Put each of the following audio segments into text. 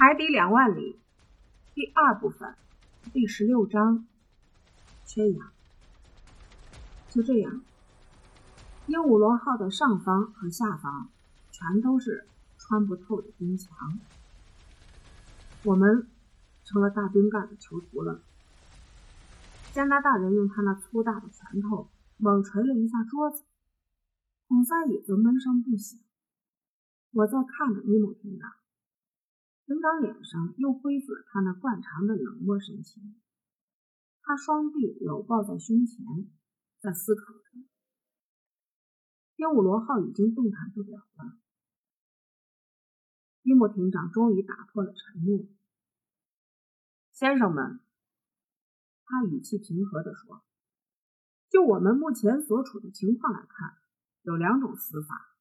海底两万里，第二部分，第十六章，缺氧。就这样，鹦鹉螺号的上方和下方全都是穿不透的冰墙，我们成了大冰盖的囚徒了。加拿大人用他那粗大的拳头猛捶了一下桌子，孔塞椅子闷声不响。我在看着尼姆艇长。警长脸上又恢复了他那惯常的冷漠神情，他双臂搂抱在胸前，在思考着。鹦鹉螺号已经动弹不了了。伊姆艇长终于打破了沉默：“先生们，他语气平和地说，就我们目前所处的情况来看，有两种死法。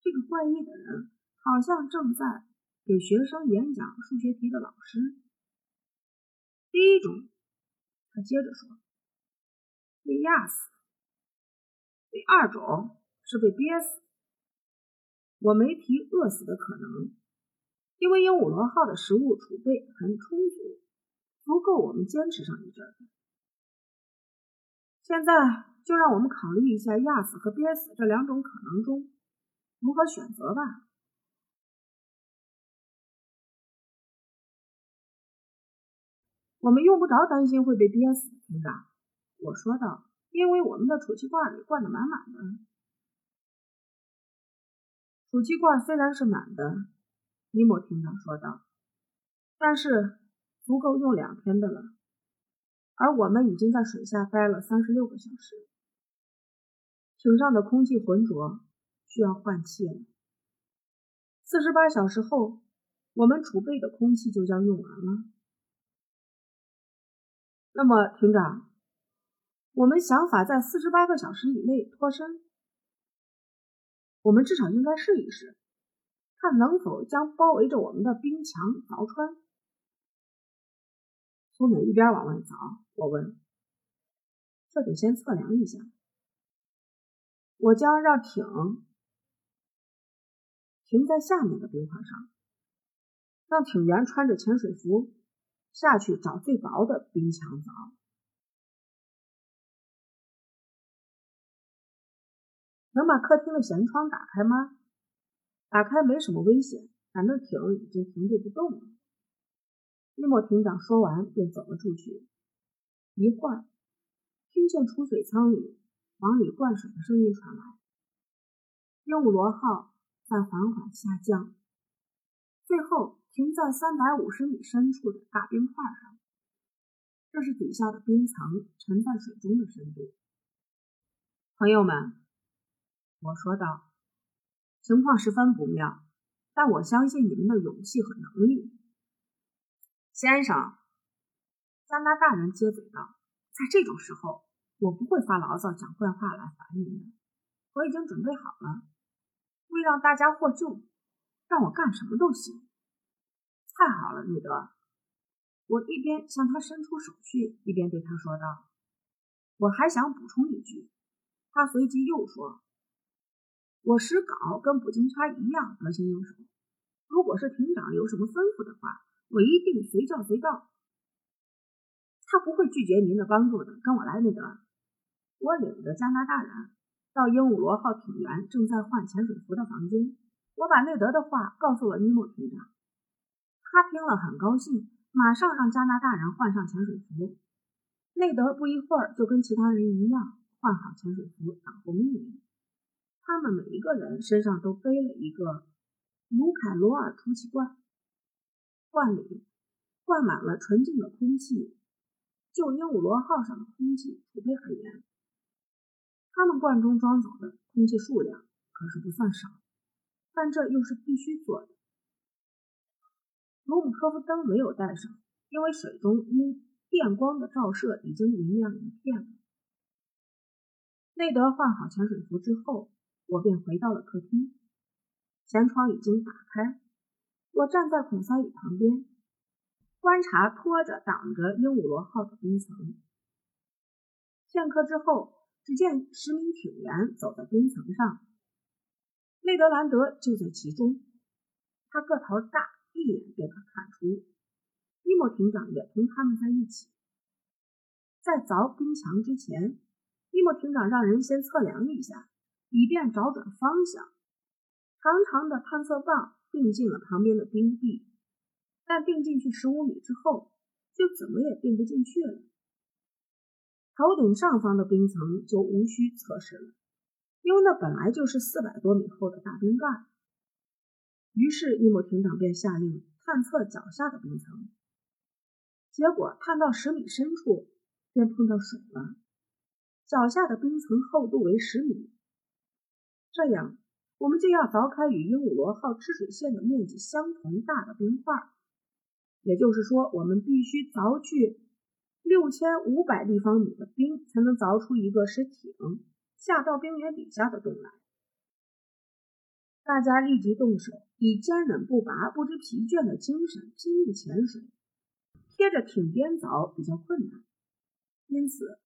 这个怪异的人好像正在……”给学生演讲数学题的老师，第一种，他接着说，被压死；第二种是被憋死。我没提饿死的可能，因为鹦鹉螺号的食物储备很充足，足够我们坚持上一阵儿。现在就让我们考虑一下压死和憋死这两种可能中如何选择吧。我们用不着担心会被憋死，厅长。我说道，因为我们的储气罐里灌得满满的。储气罐虽然是满的，尼莫厅长说道，但是足够用两天的了。而我们已经在水下待了三十六个小时，艇上的空气浑浊，需要换气了。四十八小时后，我们储备的空气就将用完了。那么，厅长，我们想法在四十八个小时以内脱身。我们至少应该试一试，看能否将包围着我们的冰墙凿穿。从哪一边往外凿？我问。这得先测量一下。我将让艇停在下面的冰块上，让艇员穿着潜水服。下去找最薄的冰墙凿。能把客厅的舷窗打开吗？打开没什么危险，反正艇已经停住不动了。伊莫艇长说完便走了出去。一会儿，听见储水舱里往里灌水的声音传来。鹦鹉螺号在缓缓下降，最后。停在三百五十米深处的大冰块上，这是底下的冰层沉在水中的深度。朋友们，我说道，情况十分不妙，但我相信你们的勇气和能力。先生，加拿大人接嘴道，在这种时候，我不会发牢骚、讲怪话来烦您的。我已经准备好了，为让大家获救，让我干什么都行。太好了，内德！我一边向他伸出手去，一边对他说道：“我还想补充一句。”他随即又说：“我使稿跟捕鲸叉一样得心应手。如果是艇长有什么吩咐的话，我一定随叫随到。他不会拒绝您的帮助的。跟我来，内德！”我领着加拿大人到鹦鹉螺号艇员正在换潜水服的房间。我把内德的话告诉了尼莫艇长。他听了很高兴，马上让加拿大人换上潜水服。内德不一会儿就跟其他人一样换好潜水服，等候命令。他们每一个人身上都背了一个卢凯罗尔出气罐，罐里灌满了纯净的空气。就鹦鹉螺号上的空气储备而言，他们罐中装走的空气数量可是不算少，但这又是必须做的。卢姆科夫灯没有带上，因为水中因电光的照射已经明亮一片了。内德换好潜水服之后，我便回到了客厅。舷窗已经打开，我站在孔塞椅旁边，观察拖着挡着鹦鹉螺号的冰层。片刻之后，只见十名艇员走在冰层上，内德兰德就在其中。他个头大。一眼便可看出，伊莫艇长也同他们在一起。在凿冰墙之前，伊莫艇长让人先测量一下，以便找准方向。长长的探测棒钉进了旁边的冰壁，但钉进去十五米之后，就怎么也钉不进去了。头顶上方的冰层就无需测试了，因为那本来就是四百多米厚的大冰盖。于是伊莫艇长便下令探测脚下的冰层，结果探到十米深处，便碰到水了。脚下的冰层厚度为十米，这样我们就要凿开与鹦鹉螺号吃水线的面积相同大的冰块，也就是说，我们必须凿去六千五百立方米的冰，才能凿出一个使艇下到冰原底下的洞来。大家立即动手，以坚韧不拔、不知疲倦的精神拼命潜水。贴着艇边凿比较困难，因此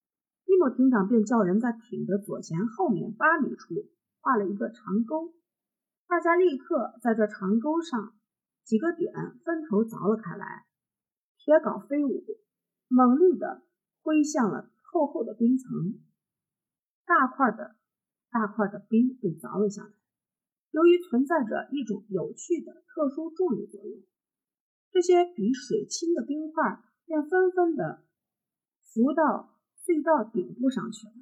伊莫艇长便叫人在艇的左舷后面八米处画了一个长沟。大家立刻在这长沟上几个点分头凿了开来，铁镐飞舞，猛力地挥向了厚厚的冰层。大块的、大块的冰被凿了下来。由于存在着一种有趣的特殊重力作用，这些比水轻的冰块便纷纷的浮到隧道顶部上去了。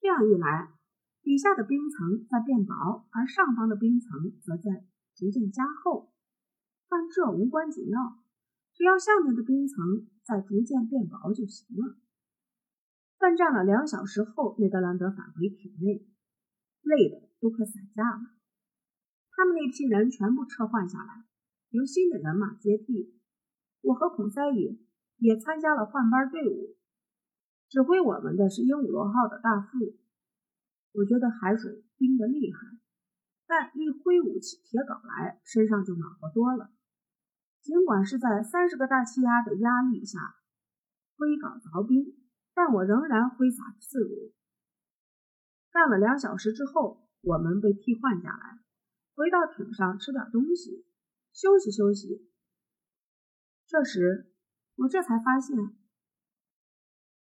这样一来，底下的冰层在变薄，而上方的冰层则在逐渐加厚。但这无关紧要，只要下面的冰层在逐渐变薄就行了。奋战了两小时后，内德兰德返回艇内，累得都快散架了。他们那批人全部撤换下来，由新的人马接替。我和孔塞伊也参加了换班队伍。指挥我们的是鹦鹉螺号的大副。我觉得海水冰得厉害，但一挥舞起铁镐来，身上就暖和多了。尽管是在三十个大气压的压力下挥镐凿冰。但我仍然挥洒自如。干了两小时之后，我们被替换下来，回到艇上吃点东西，休息休息。这时，我这才发现，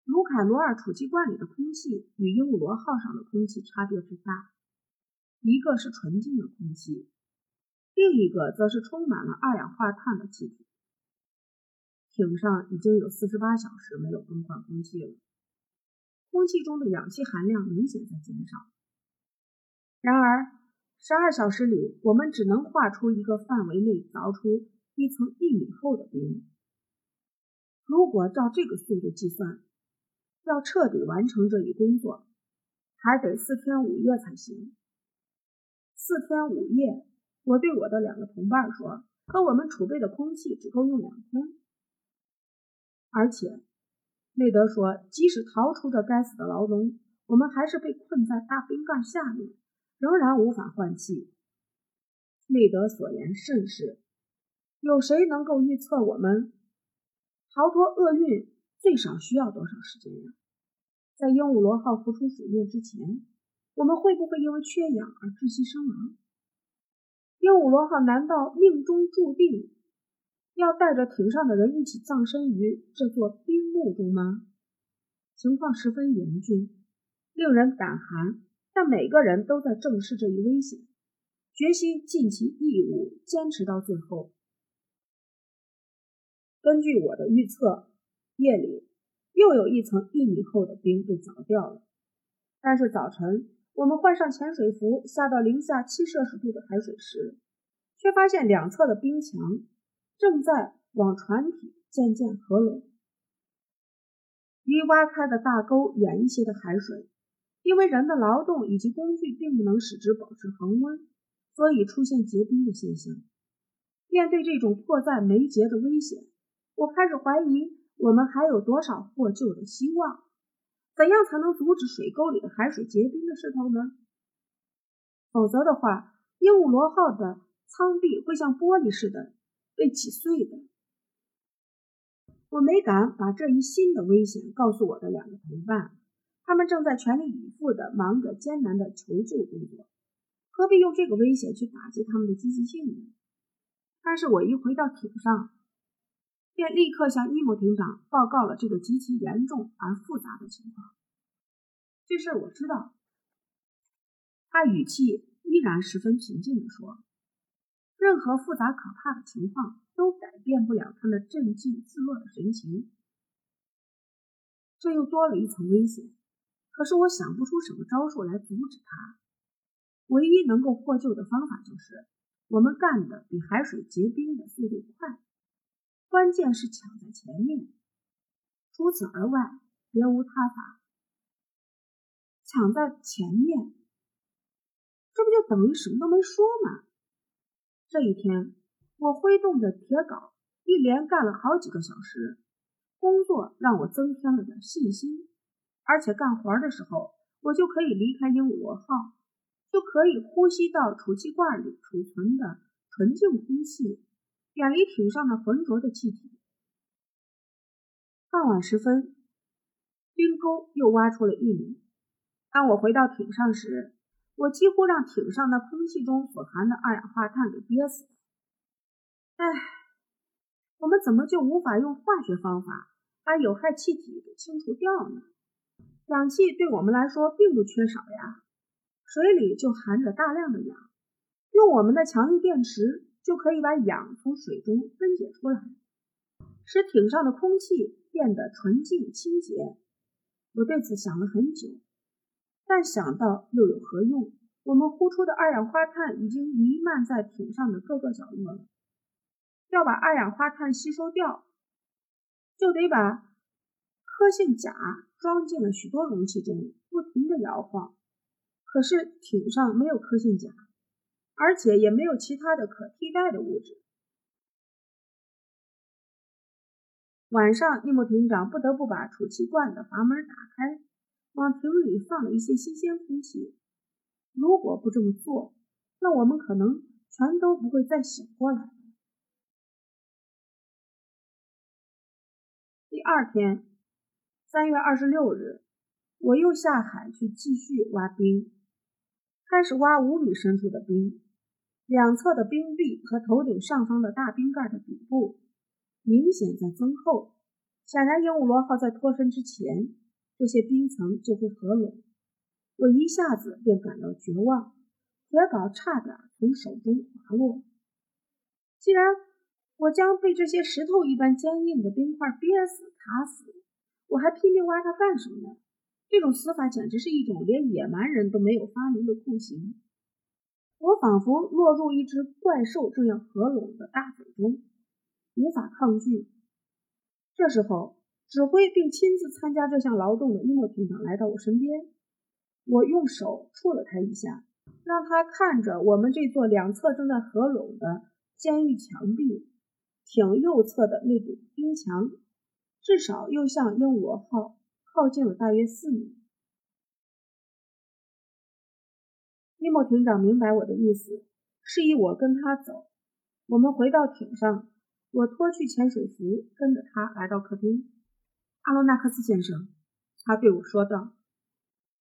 卢凯罗尔储气罐里的空气与鹦鹉螺号上的空气差别之大，一个是纯净的空气，另一个则是充满了二氧化碳的气体。艇上已经有四十八小时没有更换空气了，空气中的氧气含量明显在减少。然而，十二小时里，我们只能画出一个范围内凿出一层一米厚的冰。如果照这个速度计算，要彻底完成这一工作，还得四天五夜才行。四天五夜，我对我的两个同伴说：“可我们储备的空气只够用两天。”而且，内德说，即使逃出这该死的牢笼，我们还是被困在大冰盖下面，仍然无法换气。内德所言甚是。有谁能够预测我们逃脱厄运最少需要多少时间呀？在鹦鹉螺号浮出水面之前，我们会不会因为缺氧而窒息身亡？鹦鹉螺号难道命中注定？要带着艇上的人一起葬身于这座冰墓中吗？情况十分严峻，令人胆寒。但每个人都在正视这一危险，决心尽其义务，坚持到最后。根据我的预测，夜里又有一层一米厚的冰被凿掉了。但是早晨，我们换上潜水服，下到零下七摄氏度的海水时，却发现两侧的冰墙。正在往船体渐渐合拢。离挖开的大沟远一些的海水，因为人的劳动以及工具并不能使之保持恒温，所以出现结冰的现象。面对这种迫在眉睫的危险，我开始怀疑我们还有多少获救的希望。怎样才能阻止水沟里的海水结冰的势头呢？否则的话，鹦鹉螺号的舱壁会像玻璃似的。被挤碎的，我没敢把这一新的危险告诉我的两个同伴，他们正在全力以赴地忙着艰难的求救工作。何必用这个危险去打击他们的积极性呢？但是我一回到艇上，便立刻向伊姆艇长报告了这个极其严重而复杂的情况。这事我知道。他语气依然十分平静地说：“任何复杂可怕的情况都改变不了他那镇静自若的神情。这又多了一层危险。可是我想不出什么招数来阻止他。唯一能够获救的方法就是，我们干的比海水结冰的速度快。关键是抢在前面。除此而外，别无他法。抢在前面。”这不就等于什么都没说吗？这一天，我挥动着铁镐，一连干了好几个小时，工作让我增添了点信心。而且干活的时候，我就可以离开鹦鹉螺号，就可以呼吸到储气罐里储存的纯净空气，远离艇上的浑浊的气体。傍晚时分，冰沟又挖出了一米。当我回到艇上时，我几乎让艇上的空气中所含的二氧化碳给憋死了。唉，我们怎么就无法用化学方法把有害气体给清除掉呢？氧气对我们来说并不缺少呀，水里就含着大量的氧，用我们的强力电池就可以把氧从水中分解出来，使艇上的空气变得纯净清洁。我对此想了很久。但想到又有何用？我们呼出的二氧化碳已经弥漫在艇上的各个角落了。要把二氧化碳吸收掉，就得把苛性钾装进了许多容器中，不停地摇晃。可是艇上没有苛性钾，而且也没有其他的可替代的物质。晚上，尼莫艇长不得不把储气罐的阀门打开。往瓶里放了一些新鲜空气。如果不这么做，那我们可能全都不会再醒过来。第二天，三月二十六日，我又下海去继续挖冰，开始挖五米深处的冰。两侧的冰壁和头顶上方的大冰盖的底部明显在增厚，显然鹦鹉螺号在脱身之前。这些冰层就会合拢，我一下子便感到绝望，铁镐差点从手中滑落。既然我将被这些石头一般坚硬的冰块憋死、卡死，我还拼命挖它干什么呢？这种死法简直是一种连野蛮人都没有发明的酷刑。我仿佛落入一只怪兽正要合拢的大嘴中，无法抗拒。这时候。指挥并亲自参加这项劳动的伊莫艇长来到我身边，我用手触了他一下，让他看着我们这座两侧正在合拢的监狱墙壁，挺右侧的那堵冰墙，至少又向鹦鹉螺号靠近了大约四米。伊莫艇长明白我的意思，示意我跟他走。我们回到艇上，我脱去潜水服，跟着他来到客厅。阿罗纳克斯先生，他对我说道：“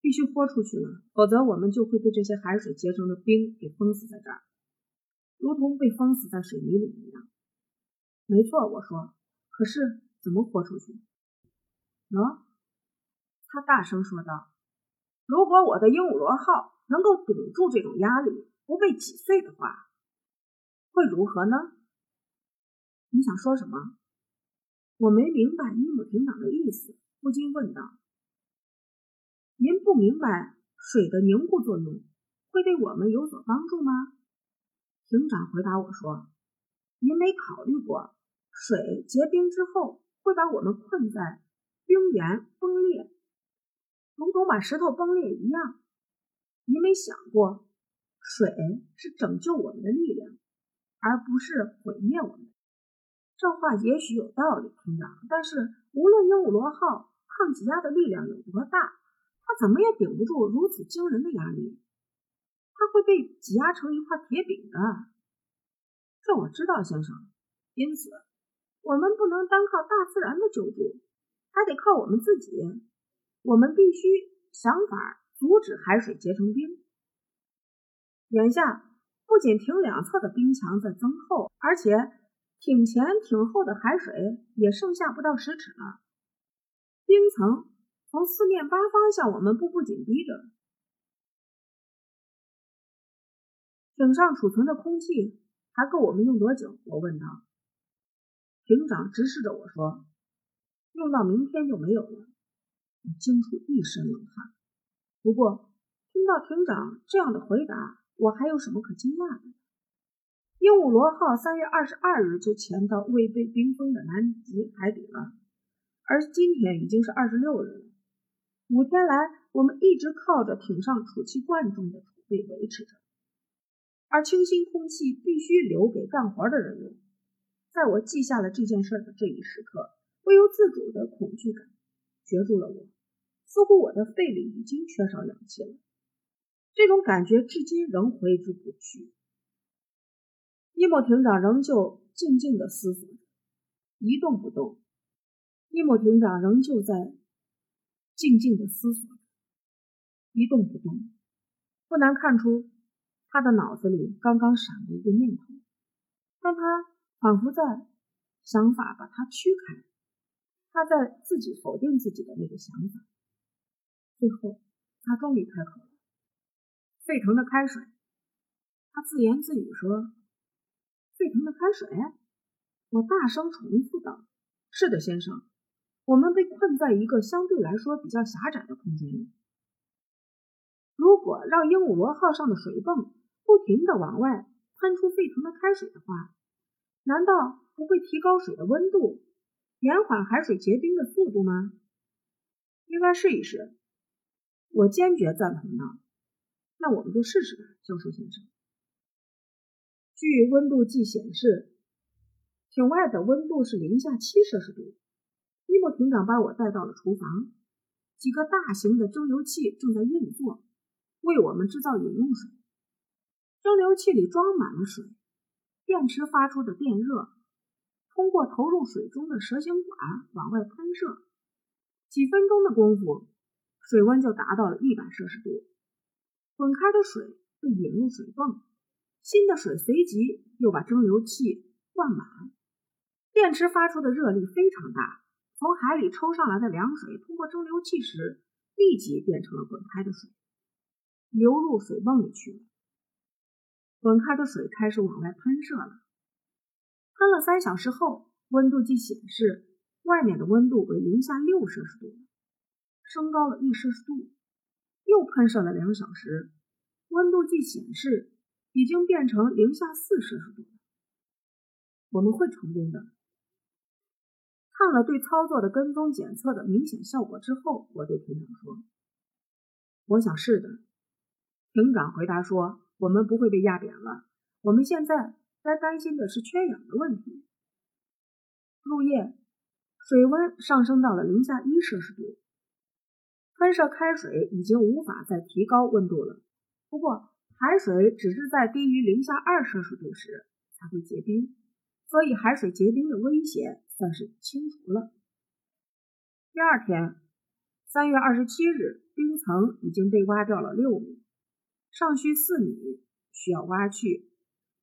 必须豁出去了，否则我们就会被这些海水结成的冰给封死在这儿，如同被封死在水泥里一样。”没错，我说。可是怎么豁出去？喏，他大声说道：“如果我的鹦鹉螺号能够顶住这种压力，不被挤碎的话，会如何呢？你想说什么？”我没明白尼姆艇长的意思，不禁问道：“您不明白水的凝固作用会对我们有所帮助吗？”艇长回答我说：“您没考虑过，水结冰之后会把我们困在冰原崩裂，如同把石头崩裂一样。您没想过，水是拯救我们的力量，而不是毁灭我们。”这话也许有道理，厅长。但是无论鹦鹉螺号抗挤压的力量有多大，它怎么也顶不住如此惊人的压力。它会被挤压成一块铁饼的。这我知道，先生。因此，我们不能单靠大自然的救助，还得靠我们自己。我们必须想法阻止海水结成冰。眼下不仅艇两侧的冰墙在增厚，而且艇前艇后的海水也剩下不到十尺了。冰层从四面八方向我们步步紧逼着。艇上储存的空气还够我们用多久？我问道。艇长直视着我说：“用到明天就没有了。”我惊出一身冷汗。不过听到艇长这样的回答，我还有什么可惊讶的？鹦鹉螺号三月二十二日就潜到未被冰封的南极海底了，而今天已经是二十六日了。五天来，我们一直靠着艇上储气罐中的储备维持着，而清新空气必须留给干活的人用。在我记下了这件事的这一时刻，不由自主的恐惧感攫住了我，似乎我的肺里已经缺少氧气了。这种感觉至今仍挥之不去。伊莫艇长仍旧静静的思索着，一动不动。伊莫艇长仍旧在静静的思索着，一动不动。不难看出，他的脑子里刚刚闪过一个念头，但他。仿佛在想法把他驱开，他在自己否定自己的那个想法。最后，他终于开口了：“沸腾的开水。”他自言自语说：“沸腾的开水。”我大声重复道：“是的，先生，我们被困在一个相对来说比较狭窄的空间里。如果让鹦鹉螺号上的水泵不停地往外喷出沸腾的开水的话，难道不会提高水的温度，延缓海水结冰的速度吗？应该试一试。我坚决赞同的。那我们就试试吧，教授先生。据温度计显示，艇外的温度是零下七摄氏度。伊莫艇长把我带到了厨房，几个大型的蒸馏器正在运作，为我们制造饮用水。蒸馏器里装满了水。电池发出的电热通过投入水中的蛇形管往外喷射，几分钟的功夫，水温就达到了一百摄氏度。滚开的水被引入水泵，新的水随即又把蒸馏器灌满。电池发出的热力非常大，从海里抽上来的凉水通过蒸馏器时，立即变成了滚开的水，流入水泵里去了。滚开的水开始往外喷射了。喷了三小时后，温度计显示外面的温度为零下六摄氏度，升高了一摄氏度。又喷射了两小时，温度计显示已经变成零下四摄氏度了。我们会成功的。看了对操作的跟踪检测的明显效果之后，我对艇长说：“我想是的。”艇长回答说。我们不会被压扁了。我们现在该担心的是缺氧的问题。入夜，水温上升到了零下一摄氏度，喷射开水已经无法再提高温度了。不过，海水只是在低于零下二摄氏度时才会结冰，所以海水结冰的危险算是清除了。第二天，三月二十七日，冰层已经被挖掉了六米。尚需四米，需要挖去，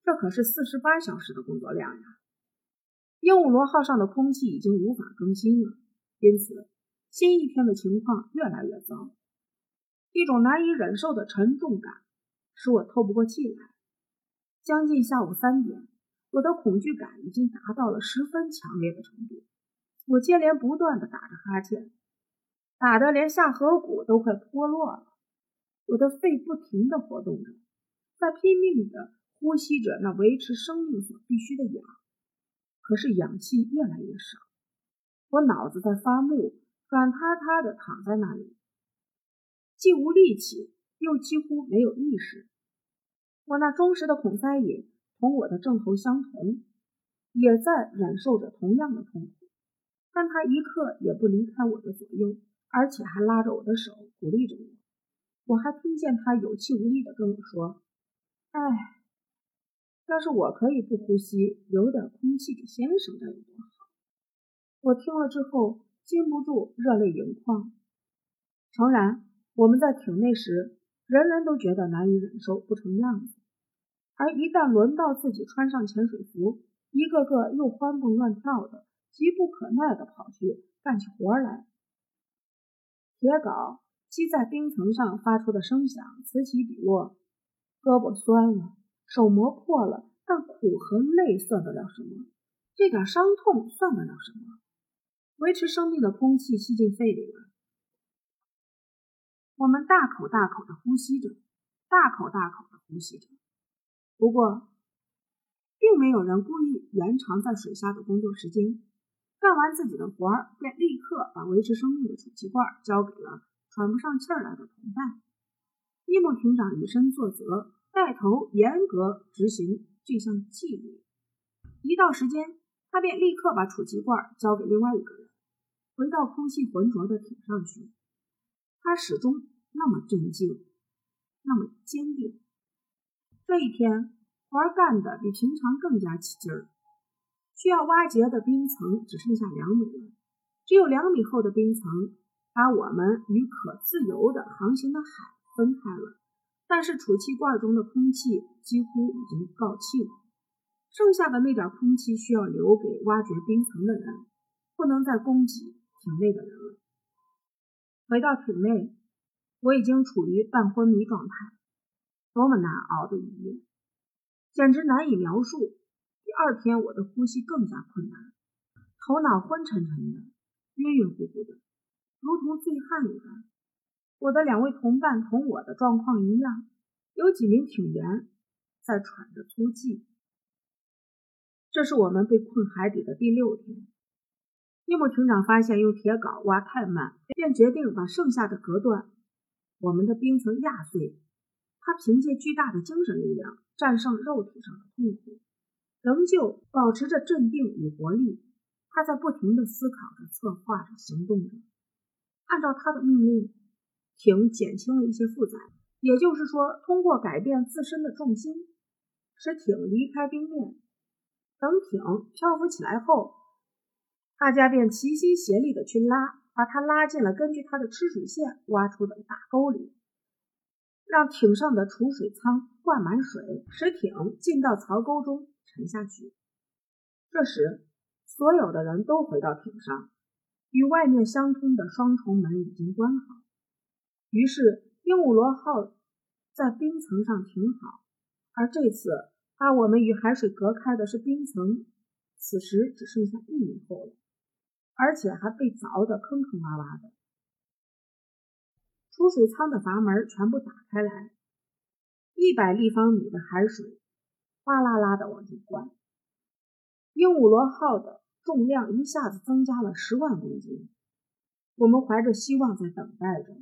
这可是四十八小时的工作量呀！鹦鹉螺号上的空气已经无法更新了，因此新一天的情况越来越糟。一种难以忍受的沉重感使我透不过气来。将近下午三点，我的恐惧感已经达到了十分强烈的程度。我接连不断的打着哈欠，打得连下颌骨都快脱落了。我的肺不停的活动着，在拼命的呼吸着那维持生命所必需的氧，可是氧气越来越少。我脑子在发木，软塌塌的躺在那里，既无力气，又几乎没有意识。我那忠实的孔塞爷同我的症头相同，也在忍受着同样的痛苦，但他一刻也不离开我的左右，而且还拉着我的手，鼓励着我。我还听见他有气无力地跟我说：“哎，要是我可以不呼吸，留点空气给先生，该有多好！”我听了之后，禁不住热泪盈眶。诚然，我们在艇内时人人都觉得难以忍受，不成样子。而一旦轮到自己穿上潜水服，一个个又欢蹦乱跳的，急不可耐地跑去干起活来。铁镐击在冰层上发出的声响此起彼落，胳膊酸了，手磨破了，但苦和累算得了什么？这点伤痛算得了什么？维持生命的空气吸进肺里了，我们大口大口的呼吸着，大口大口的呼吸着。不过，并没有人故意延长在水下的工作时间。干完自己的活儿，便立刻把维持生命的储气罐交给了喘不上气儿来的同伴。伊莫艇长以身作则，带头严格执行这项纪律。一到时间，他便立刻把储气罐交给另外一个人，回到空气浑浊的艇上去。他始终那么镇静，那么坚定。这一天，活儿干得比平常更加起劲儿。需要挖掘的冰层只剩下两米了，只有两米厚的冰层把我们与可自由的航行的海分开了。但是储气罐中的空气几乎已经告罄，剩下的那点空气需要留给挖掘冰层的人，不能再供给艇内的人了。回到艇内，我已经处于半昏迷状态。多么难熬的一夜，简直难以描述。第二天，我的呼吸更加困难，头脑昏沉沉的，晕晕乎乎的，如同醉汉一般。我的两位同伴同我的状况一样，有几名艇员在喘着粗气。这是我们被困海底的第六天。叶木艇长发现用铁镐挖太慢，便决定把剩下的隔断，我们的冰层压碎。他凭借巨大的精神力量战胜肉体上的痛苦，仍旧保持着镇定与活力。他在不停地思考着、策划着、行动着。按照他的命令，艇减轻了一些负载，也就是说，通过改变自身的重心，使艇离开冰面。等艇漂浮起来后，大家便齐心协力地去拉，把它拉进了根据它的吃水线挖出的大沟里。让艇上的储水舱灌满水，使艇进到槽沟中沉下去。这时，所有的人都回到艇上，与外面相通的双重门已经关好。于是，鹦鹉螺号在冰层上停好，而这次把我们与海水隔开的是冰层，此时只剩下一米厚了，而且还被凿得坑坑洼洼的。储水舱的阀门全部打开来，一百立方米的海水哗啦啦的往进灌。鹦鹉螺号的重量一下子增加了十万公斤。我们怀着希望在等待着，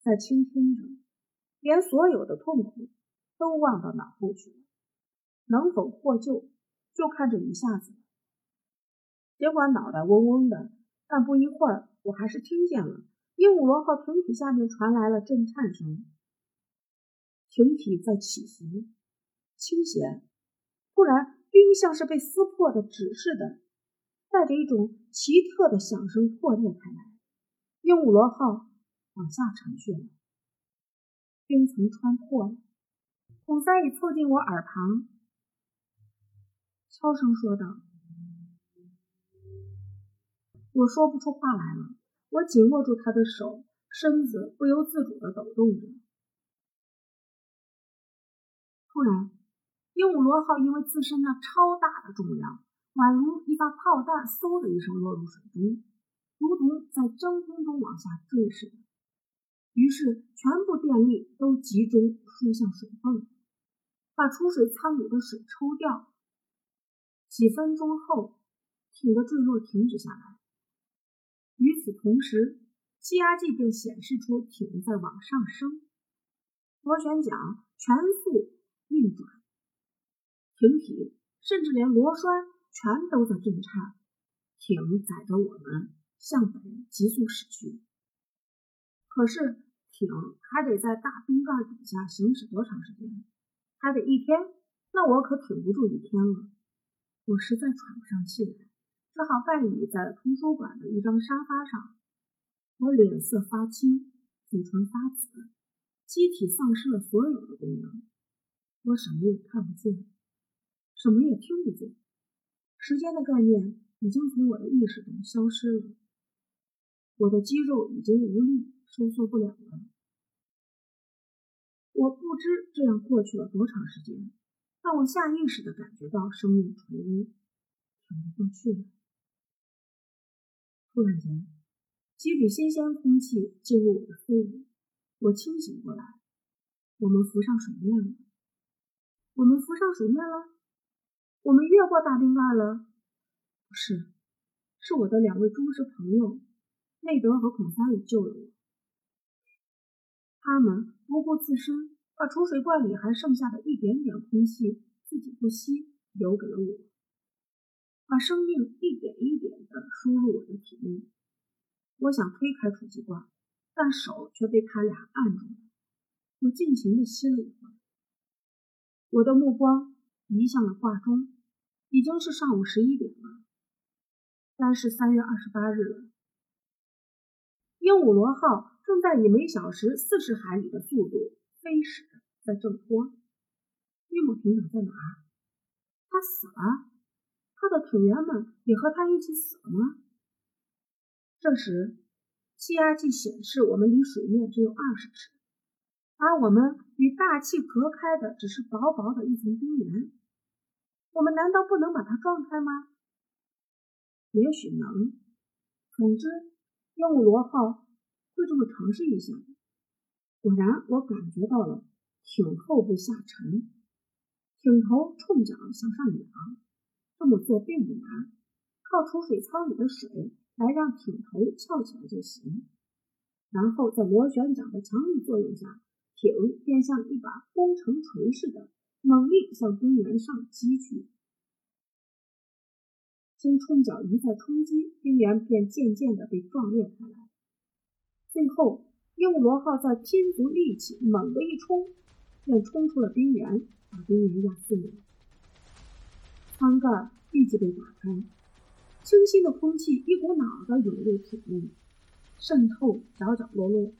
在倾听着，连所有的痛苦都忘到脑后去了。能否获救，就看这一下子了。尽管脑袋嗡嗡的，但不一会儿，我还是听见了。鹦鹉螺号艇体下面传来了震颤声，艇体在起伏、倾斜。突然，冰像是被撕破的纸似的，带着一种奇特的响声破裂开来。鹦鹉螺号往下沉去了，冰层穿破了。孔三已凑近我耳旁，悄声说道：“我说不出话来了。”我紧握住他的手，身子不由自主地抖动着。突然，鹦鹉螺号因为自身那超大的重量，宛如一发炮弹，嗖的一声落入水中，如同在真空中往下坠似的。于是，全部电力都集中输向水泵，把储水舱里的水抽掉。几分钟后，艇的坠落停止下来。与此同时，气压计便显示出艇在往上升，螺旋桨全速运转，艇体甚至连螺栓全都在震颤。艇载着我们向北急速驶去。可是，艇还得在大冰盖底下行驶多长时间？还得一天？那我可挺不住一天了。我实在喘不上气来。只好半倚在图书馆的一张沙发上，我脸色发青，嘴唇发紫，机体丧失了所有的功能，我什么也看不见，什么也听不见，时间的概念已经从我的意识中消失了，我的肌肉已经无力收缩不了了。我不知这样过去了多长时间，但我下意识地感觉到生命垂危，挺不过去了。突然间，几缕新鲜空气进入我的肺里。我清醒过来，我们浮上水面了。我们浮上水面了，我们越过大冰盖了。是，是我的两位忠实朋友内德和孔萨里救了我。他们不顾自身，把储水罐里还剩下的一点点空气自己不吸，留给了我，把生命一点一点的输入我的体内。我想推开储气罐。但手却被他俩按住了。我尽情地吸了一会儿，我的目光移向了挂钟，已经是上午十一点了。该是三月二十八日了。鹦鹉螺号正在以每小时四十海里的速度飞驶在正坡。约姆艇长在哪儿？他死了？他的艇员们也和他一起死了吗？这时。气压计显示，我们离水面只有二十尺，而我们与大气隔开的只是薄薄的一层冰原。我们难道不能把它撞开吗？也许能。总之，鹦鹉螺号会这么尝试一下。果然，我感觉到了艇后部下沉，艇头冲脚向上仰。这么做并不难，靠储水舱里的水。来让艇头翘起来就行，然后在螺旋桨的强力作用下，艇便像一把工程锤似的，猛力向冰原上击去。经冲脚一再冲击，冰原便渐渐地被撞裂开来。最后，鹦鹉螺号在拼足力气，猛地一冲，便冲出了冰原，把冰原压碎了。舱盖立即被打开。清新的空气一股脑的涌入体内，渗透角角落落，